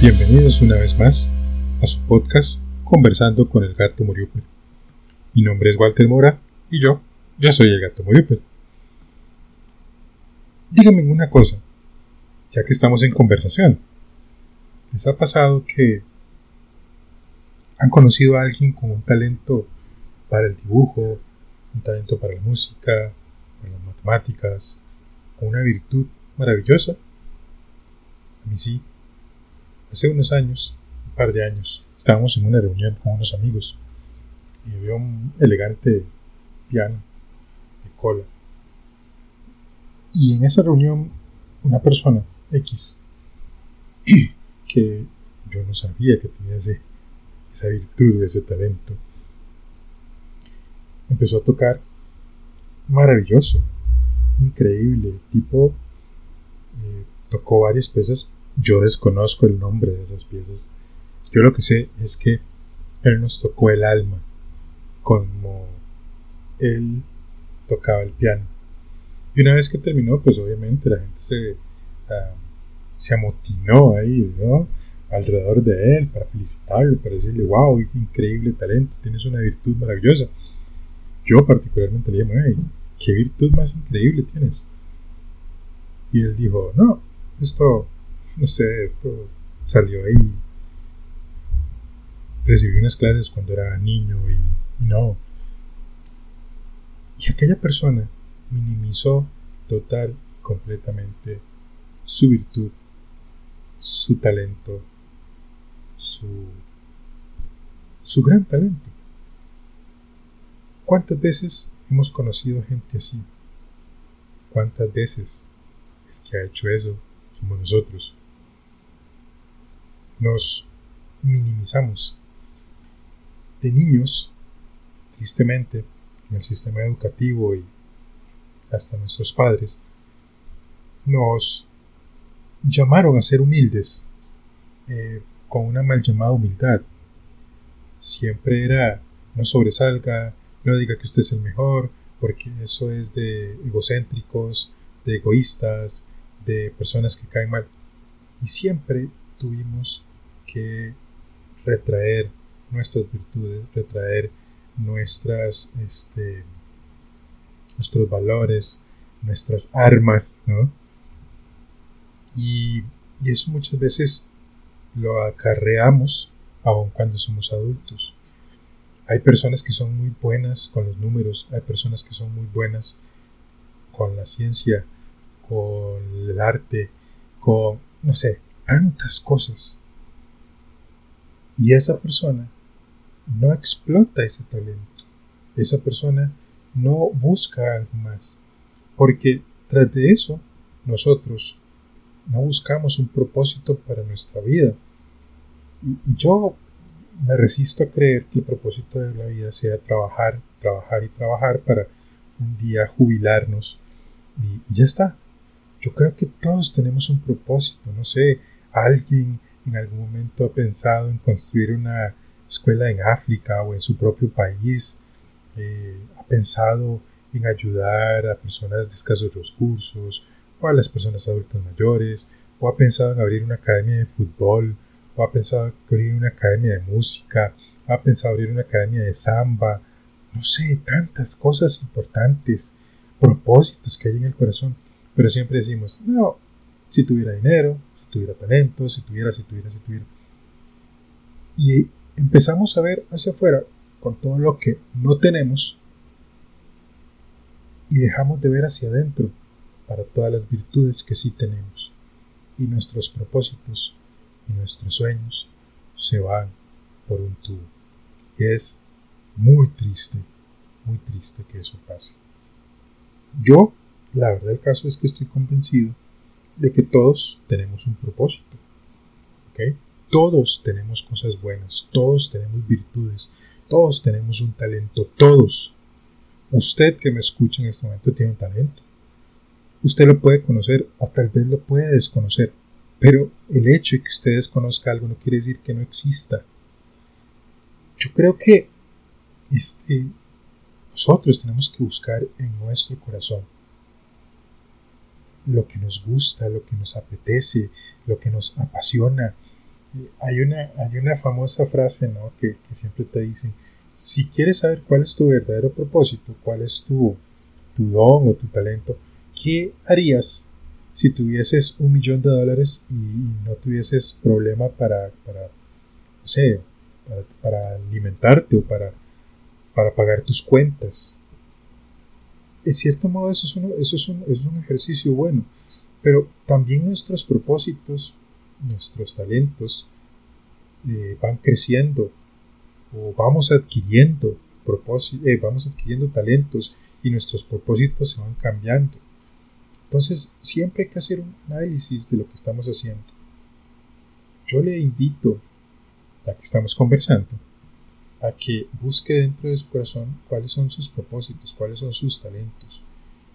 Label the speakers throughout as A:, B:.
A: Bienvenidos una vez más a su podcast Conversando con el gato Muriuper. Mi nombre es Walter Mora y yo, yo soy el gato Muriuper. Díganme una cosa, ya que estamos en conversación. ¿Les ha pasado que han conocido a alguien con un talento para el dibujo, un talento para la música, para las matemáticas, con una virtud maravillosa? A mí sí. Hace unos años, un par de años, estábamos en una reunión con unos amigos y había un elegante piano de cola. Y en esa reunión, una persona X, que yo no sabía que tenía esa virtud, ese talento, empezó a tocar maravilloso, increíble. El tipo eh, tocó varias piezas yo desconozco el nombre de esas piezas. Yo lo que sé es que él nos tocó el alma como él tocaba el piano. Y una vez que terminó, pues obviamente la gente se, ah, se amotinó ahí, ¿no? Alrededor de él para felicitarlo, para decirle, wow, increíble talento, tienes una virtud maravillosa. Yo particularmente le dije, ¿qué virtud más increíble tienes? Y él dijo, no, esto no sé, esto salió ahí. Recibí unas clases cuando era niño y, no. Y aquella persona minimizó total y completamente su virtud, su talento, su, su gran talento. ¿Cuántas veces hemos conocido gente así? ¿Cuántas veces el que ha hecho eso somos nosotros? Nos minimizamos. De niños, tristemente, en el sistema educativo y hasta nuestros padres, nos llamaron a ser humildes, eh, con una mal llamada humildad. Siempre era, no sobresalga, no diga que usted es el mejor, porque eso es de egocéntricos, de egoístas, de personas que caen mal. Y siempre tuvimos que retraer nuestras virtudes, retraer nuestras, este, nuestros valores, nuestras armas, ¿no? Y, y eso muchas veces lo acarreamos aun cuando somos adultos. Hay personas que son muy buenas con los números, hay personas que son muy buenas con la ciencia, con el arte, con, no sé, tantas cosas. Y esa persona no explota ese talento. Esa persona no busca algo más. Porque tras de eso, nosotros no buscamos un propósito para nuestra vida. Y, yo me resisto a creer que el propósito de la vida sea trabajar, trabajar y trabajar para un día jubilarnos y, ya está. Yo creo que todos tenemos un propósito, no sé, alguien en algún momento ha pensado en construir una escuela en África o en su propio país, eh, ha pensado en ayudar a personas de escasos recursos o a las personas adultas mayores, o ha pensado en abrir una academia de fútbol, o ha pensado en abrir una academia de música, ha pensado en abrir una academia de samba, no sé, tantas cosas importantes, propósitos que hay en el corazón, pero siempre decimos, no, si tuviera dinero, tuviera talento, si tuviera, si tuviera, si tuviera. Y empezamos a ver hacia afuera con todo lo que no tenemos y dejamos de ver hacia adentro para todas las virtudes que sí tenemos. Y nuestros propósitos y nuestros sueños se van por un tubo. Y es muy triste, muy triste que eso pase. Yo, la verdad del caso es que estoy convencido de que todos tenemos un propósito. Todos tenemos cosas buenas, todos tenemos virtudes, todos tenemos un talento, todos. Usted que me escucha en este momento tiene un talento. Usted lo puede conocer o tal vez lo puede desconocer, pero el hecho de que usted desconozca algo no quiere decir que no exista. Yo creo que este, nosotros tenemos que buscar en nuestro corazón lo que nos gusta, lo que nos apetece, lo que nos apasiona, hay una, hay una famosa frase ¿no? que, siempre te dicen, si quieres saber cuál es tu verdadero propósito, cuál es tu, tu don o tu talento, ¿qué harías si tuvieses un millón de dólares y, no tuvieses problema para, para no sé, para, alimentarte o para, para pagar tus cuentas? En cierto modo eso es, eso es, un, es un ejercicio bueno, pero también nuestros propósitos nuestros talentos eh, van creciendo o vamos adquiriendo eh, vamos adquiriendo talentos y nuestros propósitos se van cambiando. Entonces siempre hay que hacer un análisis de lo que estamos haciendo. Yo le invito, ya que estamos conversando, a que busque dentro de su corazón cuáles son sus propósitos, cuáles son sus talentos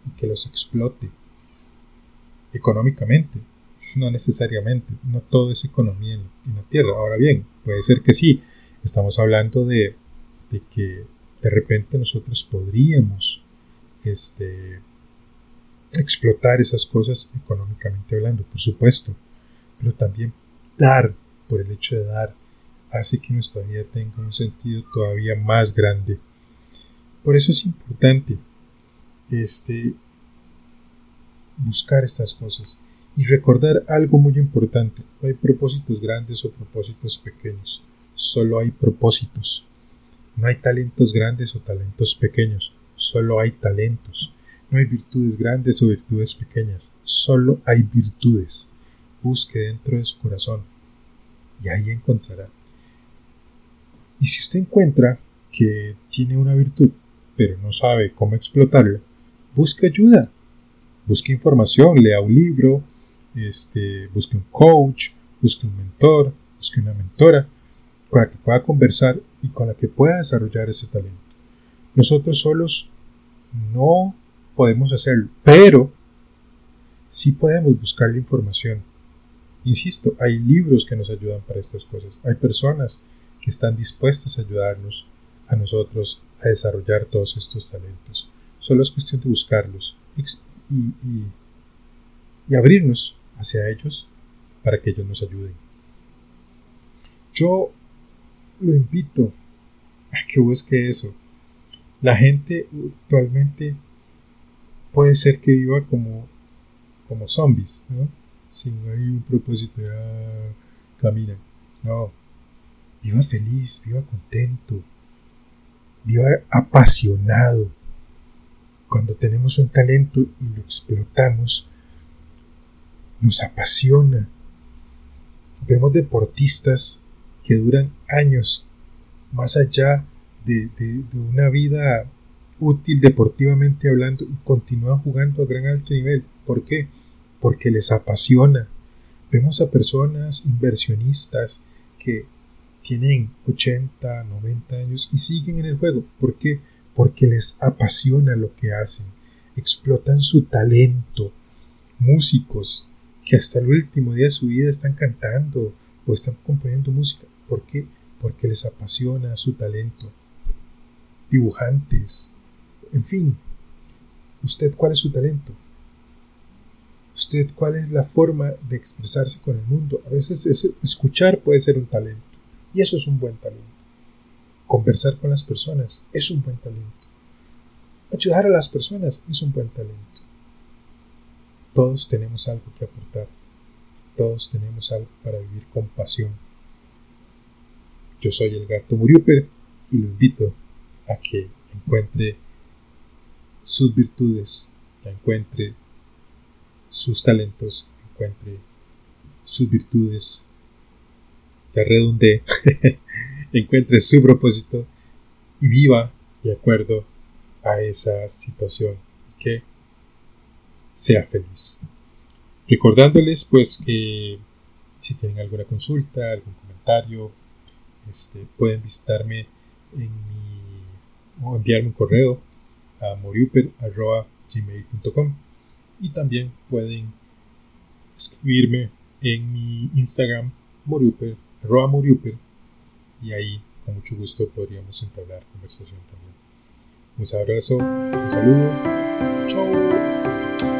A: y que los explote económicamente, no necesariamente, no todo es economía en, la Tierra. Ahora bien, puede ser que sí, estamos hablando de, que de repente nosotros podríamos este, explotar esas cosas económicamente hablando, por supuesto, pero también dar, por el hecho de dar, hace que nuestra vida tenga un sentido todavía más grande. Por eso es importante este, buscar estas cosas. Y recordar algo muy importante, no hay propósitos grandes o propósitos pequeños, solo hay propósitos. No hay talentos grandes o talentos pequeños, solo hay talentos. No hay virtudes grandes o virtudes pequeñas, solo hay virtudes. Busque dentro de su corazón y ahí encontrará. Usted encuentra que tiene una virtud, pero no sabe cómo explotarla, busque ayuda, busque información, lea un libro, este, busque un coach, busque un mentor, busque una mentora con la que pueda conversar y con la que pueda desarrollar ese talento. Nosotros solos no podemos hacerlo, pero sí podemos buscar la información. Insisto, hay libros que nos ayudan para estas cosas, hay personas que están dispuestas a ayudarnos a nosotros a desarrollar todos estos talentos. Solo es cuestión de buscarlos y, abrirnos hacia ellos para que ellos nos ayuden. Yo lo invito a que busque eso. La gente actualmente puede ser que viva como, como zombies, ¿no? Sin hay un propósito, ya camina. No. Viva feliz, viva contento, viva apasionado. Cuando tenemos un talento y lo explotamos, nos apasiona. Vemos deportistas que duran años más allá de, una vida útil deportivamente hablando y continúan jugando a gran alto nivel. ¿Por qué? Porque les apasiona. Vemos a personas inversionistas que tienen 80, 90 años y siguen en el juego. ¿Por qué? Porque les apasiona lo que hacen. Explotan su talento. Músicos que hasta el último día de su vida están cantando o están componiendo música. ¿Por qué? Porque les apasiona su talento. Dibujantes. En fin, ¿usted cuál es su talento? ¿Usted cuál es la forma de expresarse con el mundo? A veces escuchar puede ser un talento. Y eso es un buen talento. Conversar con las personas es un buen talento. Ayudar a las personas es un buen talento. Todos tenemos algo que aportar. Todos tenemos algo para vivir con pasión. Yo soy el gato Muriuper y lo invito a que encuentre sus virtudes, encuentre sus talentos, encuentre sus virtudes, que redundé, encuentre su propósito y viva de acuerdo a esa situación y que sea feliz. Recordándoles pues que si tienen alguna consulta, algún comentario, este, pueden visitarme en mi, o enviarme un correo a moriuper.gmail.com y también pueden escribirme en mi Instagram moriuper, moriuper y ahí con mucho gusto podríamos entablar conversación también. Un abrazo, un saludo, chao.